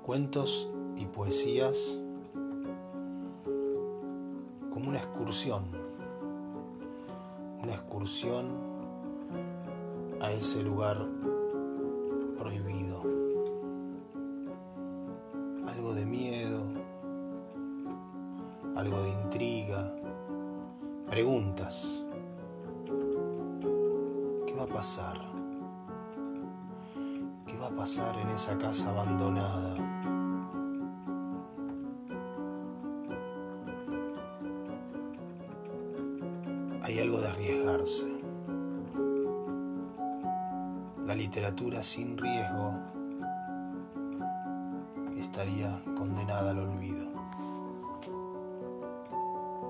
cuentos y poesías como una excursión, una excursión a ese lugar prohibido. Algo de miedo, algo de intriga, preguntas. ¿Qué va a pasar? ¿Qué va a pasar en esa casa abandonada? Hay algo de arriesgarse. La literatura sin riesgo estaría condenada al olvido.